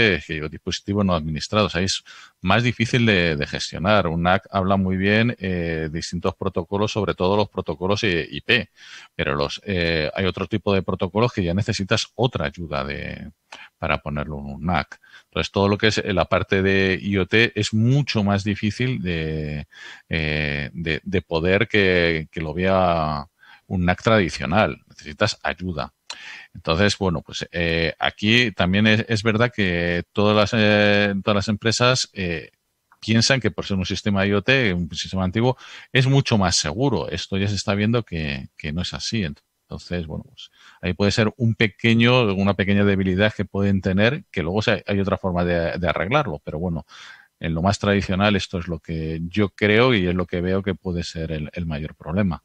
dispositivos no administrados? Es más difícil de, gestionar. Un NAC habla muy bien eh, distintos protocolos, sobre todo los protocolos IP, pero los eh, hay otro tipo de protocolos que ya necesitas otra ayuda de, para ponerlo en un NAC. Entonces, todo lo que es la parte de IoT es mucho más difícil de, eh, de, poder que, que lo vea un NAC tradicional. Necesitas ayuda. Entonces, bueno, pues eh, aquí también es, verdad que todas las, eh, todas las empresas eh, piensan que por ser un sistema IoT, un sistema antiguo, es mucho más seguro. Esto ya se está viendo que, no es así. Entonces, bueno, pues ahí puede ser un pequeño, una pequeña debilidad que pueden tener, que luego hay otra forma de arreglarlo. Pero bueno, en lo más tradicional esto es lo que yo creo y es lo que veo que puede ser el, mayor problema.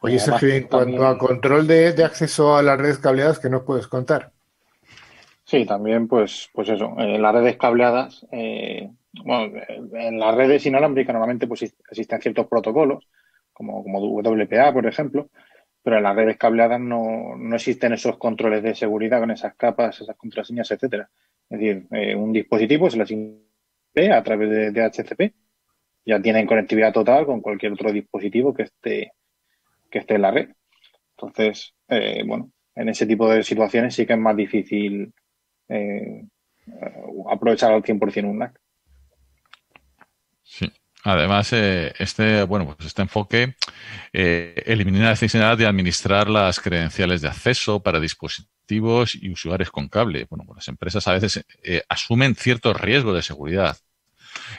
Oye, Sergio, en cuanto a control de, acceso a las redes cableadas, ¿qué nos puedes contar? Sí, también, pues, pues eso, en las redes cableadas, eh, bueno, en las redes inalámbricas normalmente pues existen ciertos protocolos, como, como WPA, por ejemplo, pero en las redes cableadas no, no existen esos controles de seguridad con esas capas, esas contraseñas, etcétera. Es decir, eh, un dispositivo se le a través de, DHCP. Ya tienen conectividad total con cualquier otro dispositivo que esté, que esté en la red. Entonces, eh, bueno, en ese tipo de situaciones sí que es más difícil eh, aprovechar al 100% un NAC. Sí. Además, eh, este, bueno, pues este enfoque elimina la necesidad de administrar las credenciales de acceso para dispositivos y usuarios con cable. Bueno, pues las empresas a veces asumen ciertos riesgos de seguridad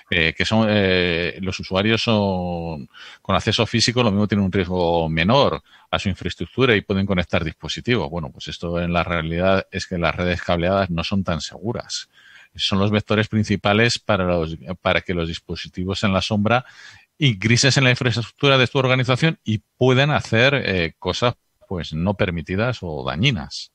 eh, que son eh, los usuarios son, con acceso físico lo mismo tienen un riesgo menor a su infraestructura y pueden conectar dispositivos. Bueno, pues esto en la realidad es que las redes cableadas no son tan seguras. Son los vectores principales para, los, para que los dispositivos en la sombra ingresen en la infraestructura de tu organización y puedan hacer eh, cosas pues no permitidas o dañinas.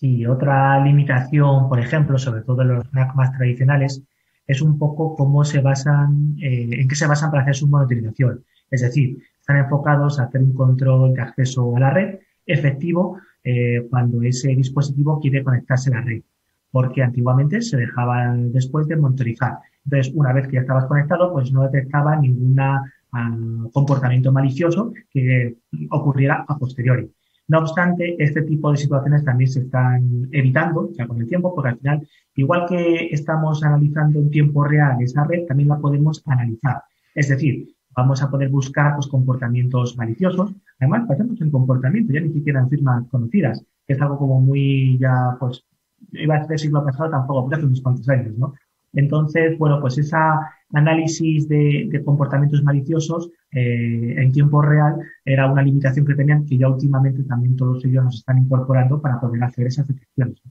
Y otra limitación, por ejemplo, sobre todo en los NAC más tradicionales, es un poco cómo se basan, eh, en qué se basan para hacer su monitorización. Es decir, están enfocados a hacer un control de acceso a la red efectivo eh, cuando ese dispositivo quiere conectarse a la red, porque antiguamente se dejaba después de monitorizar. Entonces, una vez que ya estabas conectado, pues no detectaba ningún ah, comportamiento malicioso que ocurriera a posteriori. No obstante, este tipo de situaciones también se están evitando ya con el tiempo, porque al final, igual que estamos analizando en tiempo real esa red, también la podemos analizar. Es decir, vamos a poder buscar pues, comportamientos maliciosos. Además, pasamos en comportamiento, ya ni siquiera en firmas conocidas, que es algo como muy ya, pues, iba a decir siglo pasado tampoco, pero hace unos cuantos años, ¿no? Entonces, bueno, pues ese análisis de, comportamientos maliciosos eh, en tiempo real era una limitación que tenían que ya últimamente también todos ellos nos están incorporando para poder hacer esas detecciones.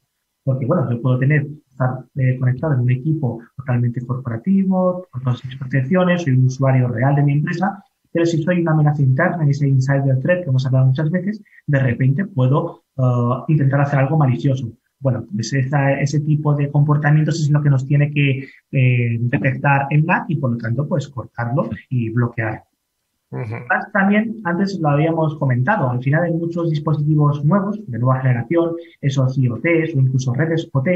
Porque, bueno, yo puedo tener, estar eh, conectado en un equipo totalmente corporativo, con todas mis protecciones, soy un usuario real de mi empresa, pero si soy una amenaza interna, ese insider threat que hemos hablado muchas veces, de repente puedo uh, intentar hacer algo malicioso. Bueno, pues ese tipo de comportamientos es lo que nos tiene que eh, detectar el NAC y por lo tanto, pues cortarlo y bloquear. También, antes lo habíamos comentado, al final hay muchos dispositivos nuevos de nueva generación, esos IoTs o incluso redes OT,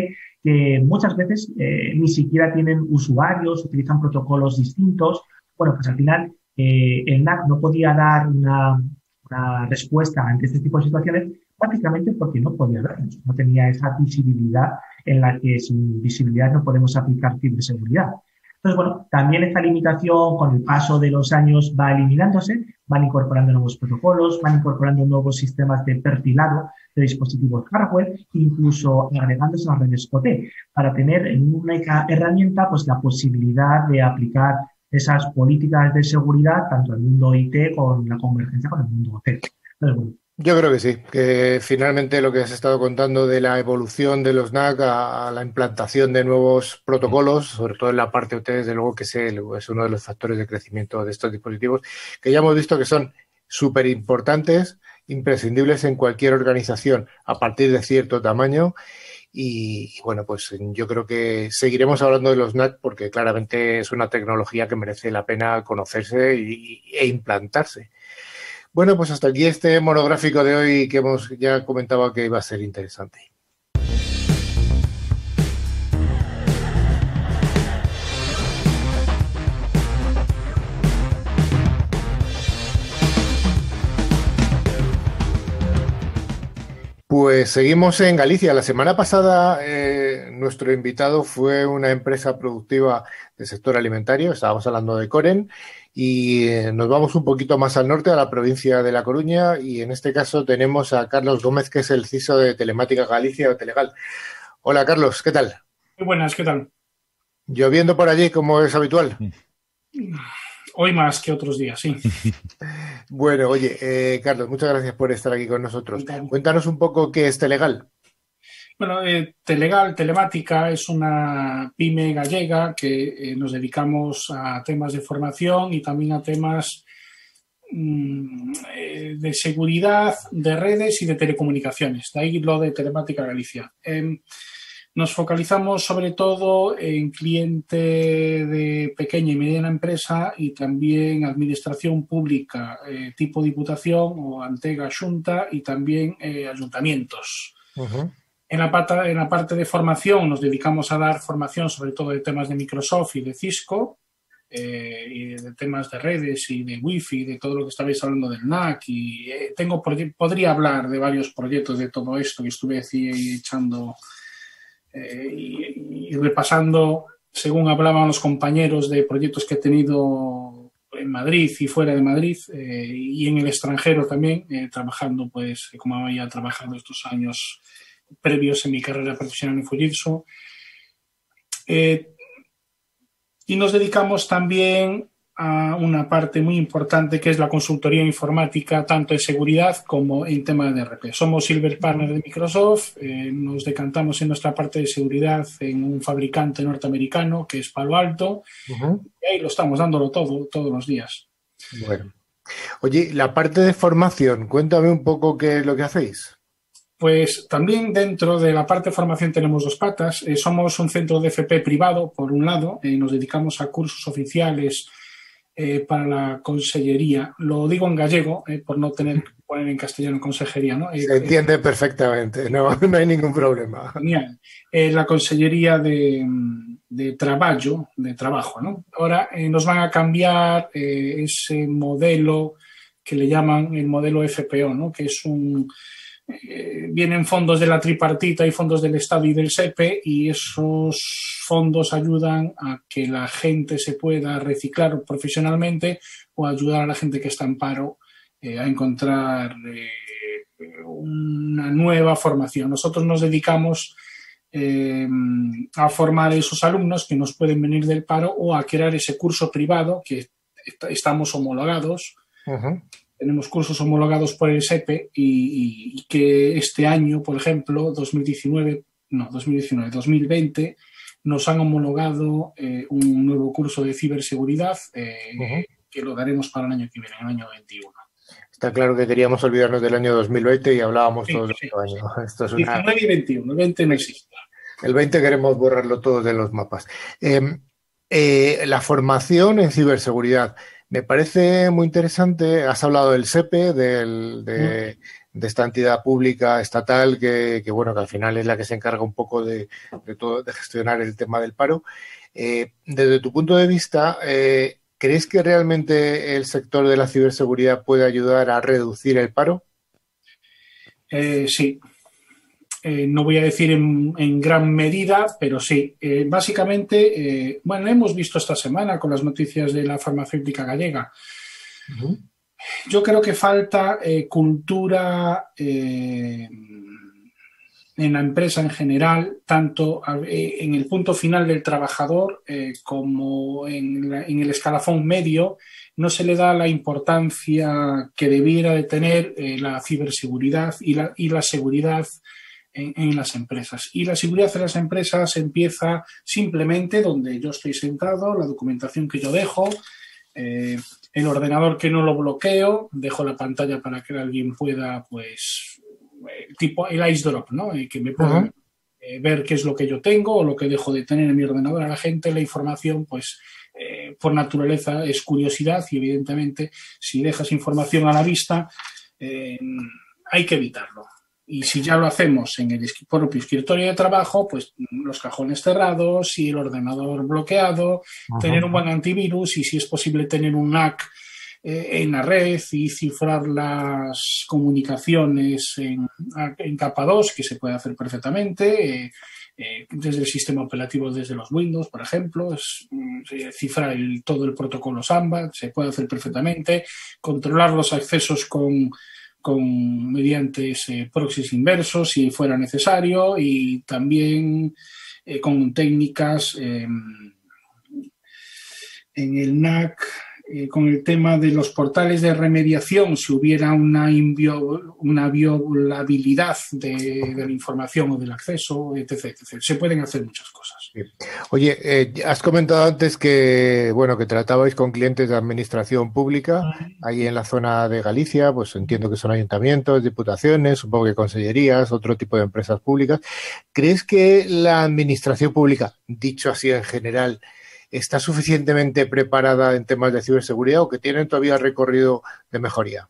que muchas veces eh, ni siquiera tienen usuarios, utilizan protocolos distintos. Bueno, pues al final eh, el NAC no podía dar una, respuesta ante este tipo de situaciones básicamente porque no podía vernos, no tenía esa visibilidad en la que sin visibilidad no podemos aplicar ciberseguridad. Entonces, bueno, también esta limitación con el paso de los años va eliminándose, van incorporando nuevos protocolos, van incorporando nuevos sistemas de perfilado de dispositivos hardware, incluso agregándose a las redes OT, para tener en una herramienta pues la posibilidad de aplicar esas políticas de seguridad, tanto el mundo IT con la convergencia con el mundo OT. Yo creo que sí, que finalmente lo que has estado contando de la evolución de los NAC a, la implantación de nuevos protocolos, sobre todo en la parte OT, desde luego que es uno de los factores de crecimiento de estos dispositivos, que ya hemos visto que son súper importantes, imprescindibles en cualquier organización a partir de cierto tamaño y, bueno, pues yo creo que seguiremos hablando de los NAC porque claramente es una tecnología que merece la pena conocerse e implantarse. Bueno, pues hasta aquí este monográfico de hoy que hemos ya comentado que iba a ser interesante. Pues seguimos en Galicia. La semana pasada eh, nuestro invitado fue una empresa productiva del sector alimentario, estábamos hablando de Coren, y eh, nos vamos un poquito más al norte, a la provincia de La Coruña, y en este caso tenemos a Carlos Gómez, que es el CISO de Telemática Galicia o Telegal. Hola Carlos, ¿qué tal? Muy buenas, ¿qué tal? Lloviendo por allí, como es habitual. Hoy más que otros días, sí. bueno, oye, eh, Carlos, muchas gracias por estar aquí con nosotros. Cuéntanos un poco qué es Telegal. Bueno, eh, Telegal, Telemática, es una pyme gallega que eh, nos dedicamos a temas de formación y también a temas mm, de seguridad de redes y de telecomunicaciones. De ahí lo de Telemática Galicia. Nos focalizamos sobre todo en cliente de pequeña y mediana empresa y también administración pública eh, tipo diputación o antega junta y también eh, ayuntamientos. en, la parte, en la parte de formación nos dedicamos a dar formación sobre todo de temas de Microsoft y de Cisco eh, y de temas de redes y de wifi, de todo lo que estabais hablando del NAC y tengo podría hablar de varios proyectos de todo esto que estuve echando eh, y, repasando, según hablaban los compañeros de proyectos que he tenido en Madrid y fuera de Madrid eh, y en el extranjero también, eh, trabajando pues como había trabajado estos años previos en mi carrera profesional en Fujitsu. y nos dedicamos también a una parte muy importante que es la consultoría informática, tanto en seguridad como en tema de RP. Somos Silver Partner de Microsoft, eh, nos decantamos en nuestra parte de seguridad en un fabricante norteamericano que es Palo Alto, y ahí lo estamos dándolo todo, todos los días. Bueno. Oye, la parte de formación, cuéntame un poco qué es lo que hacéis. Pues también dentro de la parte de formación tenemos dos patas. Eh, somos un centro de FP privado, por un lado, y nos dedicamos a cursos oficiales eh, para la consellería. Lo digo en gallego, eh, por no tener que poner en castellano consejería. ¿no? Se entiende perfectamente, no, no, hay ningún problema. Genial. la consellería de, de, trabajo, de trabajo. ¿no? Ahora eh, nos van a cambiar ese modelo que le llaman el modelo FPO, ¿no? que es un eh, vienen fondos de la tripartita y fondos del Estado y del SEPE y esos fondos ayudan a que la gente se pueda reciclar profesionalmente o ayudar a la gente que está en paro eh, a encontrar eh, una nueva formación. Nosotros nos dedicamos a formar a esos alumnos que nos pueden venir del paro o a crear ese curso privado que estamos homologados. Tenemos cursos homologados por el SEPE y, que este año, por ejemplo, 2019, no, 2019, 2020, nos han homologado eh, un nuevo curso de ciberseguridad eh, que lo daremos para el año que viene, el año 21. Está claro que queríamos olvidarnos del año 2020 y hablábamos todos de otro año. Esto es una... 19 y 21, el 20 no existe. El 20 queremos borrarlo todo de los mapas. Em, eh, la formación en ciberseguridad. Me parece muy interesante. Has hablado del SEPE, del, de, esta entidad pública estatal que, bueno, que al final es la que se encarga un poco de, todo, de gestionar el tema del paro. Eh, desde tu punto de vista, eh, ¿crees que realmente el sector de la ciberseguridad puede ayudar a reducir el paro? sí, eh, no voy a decir en, gran medida, pero sí. Eh, básicamente, eh, bueno, hemos visto esta semana con las noticias de la farmacéutica gallega. Yo creo que falta cultura en la empresa en general, tanto en el punto final del trabajador como en, el escalafón medio, no se le da la importancia que debiera de tener la ciberseguridad y la, y la seguridad en, las empresas. Y la seguridad de las empresas empieza simplemente donde yo estoy sentado, la documentación que yo dejo, eh, el ordenador que no lo bloqueo, dejo la pantalla para que alguien pueda, pues, eh, tipo el ice drop, ¿no? Y que me pueda eh, ver qué es lo que yo tengo o lo que dejo de tener en mi ordenador. A la gente la información, pues, por naturaleza es curiosidad y evidentemente si dejas información a la vista, hay que evitarlo. Y si ya lo hacemos en el propio escritorio de trabajo, pues los cajones cerrados y el ordenador bloqueado, tener un buen antivirus y si es posible tener un NAC eh, en la red y cifrar las comunicaciones en, en capa 2, que se puede hacer perfectamente. Eh, eh, desde el sistema operativo, desde los Windows, por ejemplo, es, mm, cifrar todo el protocolo Samba, se puede hacer perfectamente, controlar los accesos con, con mediante proxies inversos si fuera necesario y también eh, con técnicas em, en el NAC eh, con el tema de los portales de remediación, si hubiera una, una violabilidad de, la información o del acceso, etc, Se pueden hacer muchas cosas. Oye, eh, has comentado antes que bueno que tratabais con clientes de administración pública ahí en la zona de Galicia, pues entiendo que son ayuntamientos, diputaciones, supongo que consellerías, otro tipo de empresas públicas. ¿Crees que la administración pública, dicho así en general, está suficientemente preparada en temas de ciberseguridad o que tienen todavía recorrido de mejoría?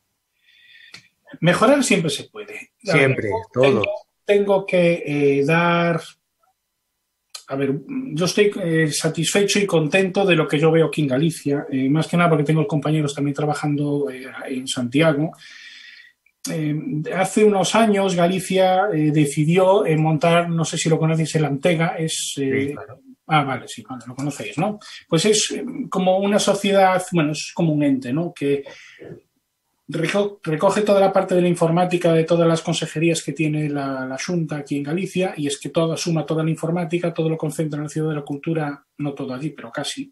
Mejorar siempre se puede. Siempre, todo. Tengo, que eh, dar. A ver, yo estoy eh, satisfecho y contento de lo que yo veo aquí en Galicia, eh, más que nada porque tengo compañeros también trabajando en Santiago. hace unos años Galicia decidió montar, no sé si lo conoces, el Antega, es Ah, vale, sí, lo conocéis, ¿no? Pues es eh, como una sociedad, bueno, es como un ente, ¿no? Que recoge toda la parte de la informática de todas las consejerías que tiene la, Junta aquí en Galicia y es que todo suma toda la informática, todo lo concentra en la ciudad de la cultura, no todo allí, pero casi.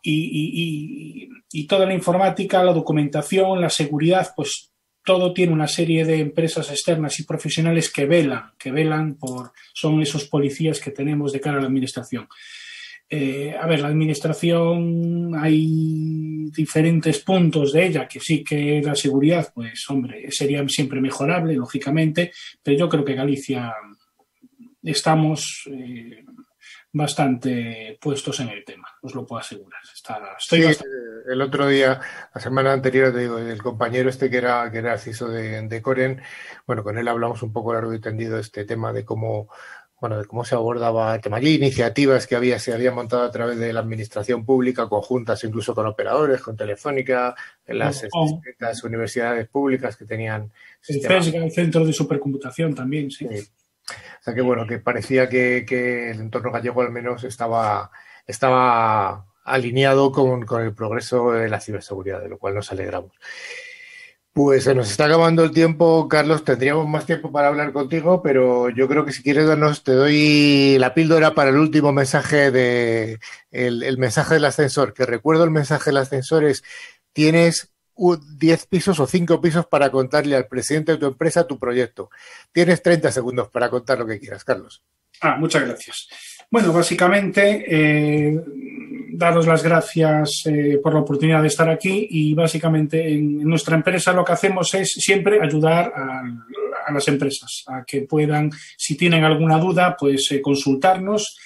Y, y toda la informática, la documentación, la seguridad, pues todo tiene una serie de empresas externas y profesionales que velan, que velan por, son esos policías que tenemos de cara a la administración. Eh, a ver, la administración hay diferentes puntos de ella que sí que la seguridad, pues hombre, sería siempre mejorable, lógicamente, pero yo creo que Galicia estamos eh, bastante puestos en el tema, os lo puedo asegurar. estoy El otro día, la semana anterior, te digo, el compañero este que era, que era CISO de, de Coren, bueno, con él hablamos un poco largo y tendido este tema de cómo bueno, de cómo se abordaba el tema. Hay iniciativas que había, se habían montado a través de la administración pública, conjuntas incluso con operadores, con Telefónica, en las, universidades públicas que tenían. El centro de supercomputación también, sí. O sea que bueno, que parecía que, el entorno gallego al menos estaba, alineado con, el progreso de la ciberseguridad, de lo cual nos alegramos. Pues se nos está acabando el tiempo, Carlos. Tendríamos más tiempo para hablar contigo, pero yo creo que si quieres darnos, te doy la píldora para el último mensaje de el mensaje del ascensor. Que recuerdo el mensaje del ascensor es tienes 10 pisos o 5 pisos para contarle al presidente de tu empresa tu proyecto. Tienes 30 segundos para contar lo que quieras, Carlos. Ah, muchas gracias. Bueno, básicamente, eh, daros las gracias eh, por la oportunidad de estar aquí y básicamente en, nuestra empresa lo que hacemos es siempre ayudar a, las empresas a que puedan, si tienen alguna duda, pues eh, consultarnos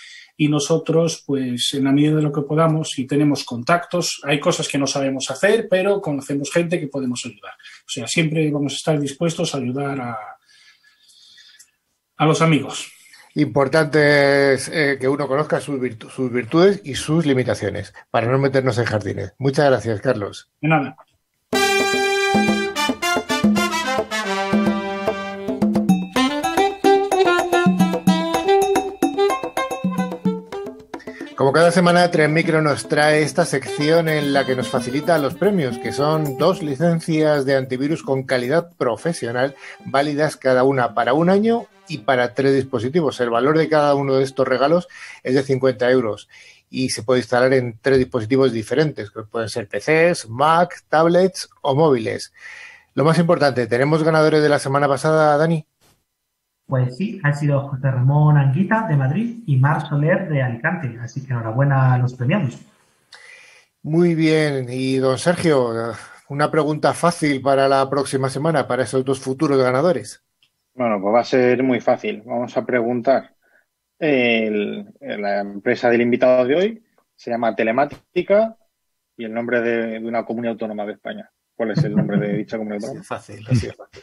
y nosotros, pues en la medida de lo que podamos, si tenemos contactos, hay cosas que no sabemos hacer, pero conocemos gente que podemos ayudar. O sea, siempre vamos a estar dispuestos a ayudar a, a los amigos. Importante es eh, que uno conozca sus, virtu sus virtudes y sus limitaciones para no meternos en jardines. Muchas gracias, Carlos. De nada. Como cada semana, Tren Micro nos trae esta sección en la que nos facilita los premios, que son dos licencias de antivirus con calidad profesional, válidas cada una para un año y para tres dispositivos. El valor de cada uno de estos regalos es de 50 euros y se puede instalar en tres dispositivos diferentes, que pueden ser PCs, Mac, tablets o móviles. Lo más importante, ¿tenemos ganadores de la semana pasada, Dani? Pues sí, han sido José Ramón Anguita de Madrid y Mar Soler de Alicante. Así que enhorabuena a los premiados. Muy bien. Y don Sergio, una pregunta fácil para la próxima semana, para esos dos futuros ganadores. Bueno, pues va a ser muy fácil. Vamos a preguntar. El, la empresa del invitado de hoy se llama Telemática y el nombre de, de una comunidad autónoma de España. ¿Cuál es el nombre de dicha comunidad autónoma? Fácil, ha sido fácil.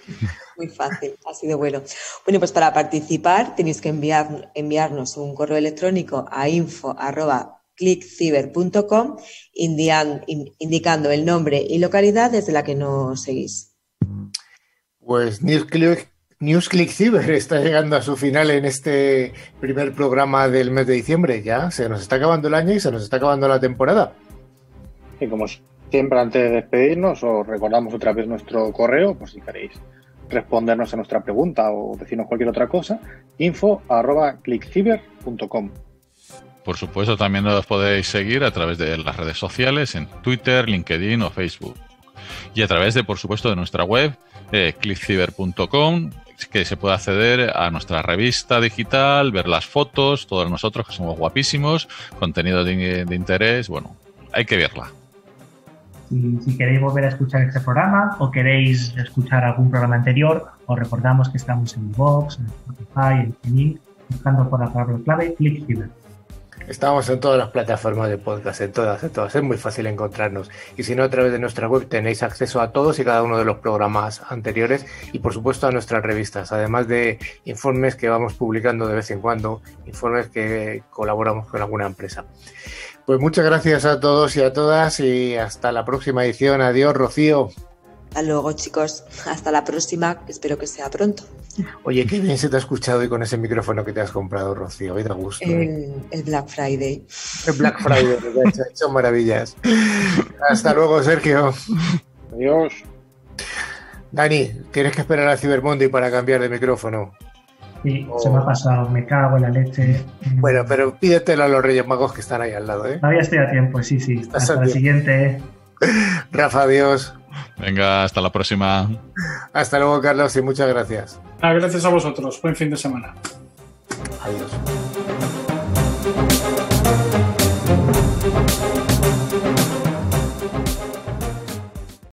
Muy fácil, ha sido bueno. Bueno, pues para participar tenéis que enviar, enviarnos un correo electrónico a info.clickciber.com indicando el nombre y localidad desde la que nos seguís. Pues NewsClick, NewsClick Cyber está llegando a su final en este primer programa del mes de diciembre. Ya se nos está acabando el año y se nos está acabando la temporada. Y como siempre, antes de despedirnos, os recordamos otra vez nuestro correo, por si queréis respondernos a nuestra pregunta o decirnos cualquier otra cosa, info arroba clickciber.com. Por supuesto, también nos podéis seguir a través de las redes sociales, en Twitter, LinkedIn o Facebook. Y a través de, por supuesto, de nuestra web, eh, clickciber.com, que se puede acceder a nuestra revista digital, ver las fotos, todos nosotros que somos guapísimos, contenido de, de interés, bueno, hay que verla. Si, si, queréis volver a escuchar este programa o queréis escuchar algún programa anterior, os recordamos que estamos en Vox, en Spotify, en TuneIn, buscando por la palabra clave ClickCiber. Estamos en todas las plataformas de podcast, en todas, en todas. Es muy fácil encontrarnos. Y si no, a través de nuestra web tenéis acceso a todos y cada uno de los programas anteriores y, por supuesto, a nuestras revistas, además de informes que vamos publicando de vez en cuando, informes que colaboramos con alguna empresa. Pues muchas gracias a todos y a todas y hasta la próxima edición. Adiós, Rocío. Hasta luego, chicos. Hasta la próxima. Espero que sea pronto. Oye, qué bien se te ha escuchado hoy con ese micrófono que te has comprado, Rocío. Hoy da gusto. El, ¿eh? el Black Friday. El Black Friday, ha hecho, hecho maravillas. Hasta luego, Sergio. Adiós. Dani, tienes que esperar a Cyber Monday para cambiar de micrófono. Oh. se me ha pasado, me cago en la leche. Bueno, pero pídetelo a los Reyes Magos que están ahí al lado, ¿eh? Todavía estoy a tiempo, sí, sí. Hasta la siguiente. Rafa, adiós. Venga, hasta la próxima. Hasta luego, Carlos, y muchas gracias. Ah, gracias a vosotros. Buen fin de semana. Adiós.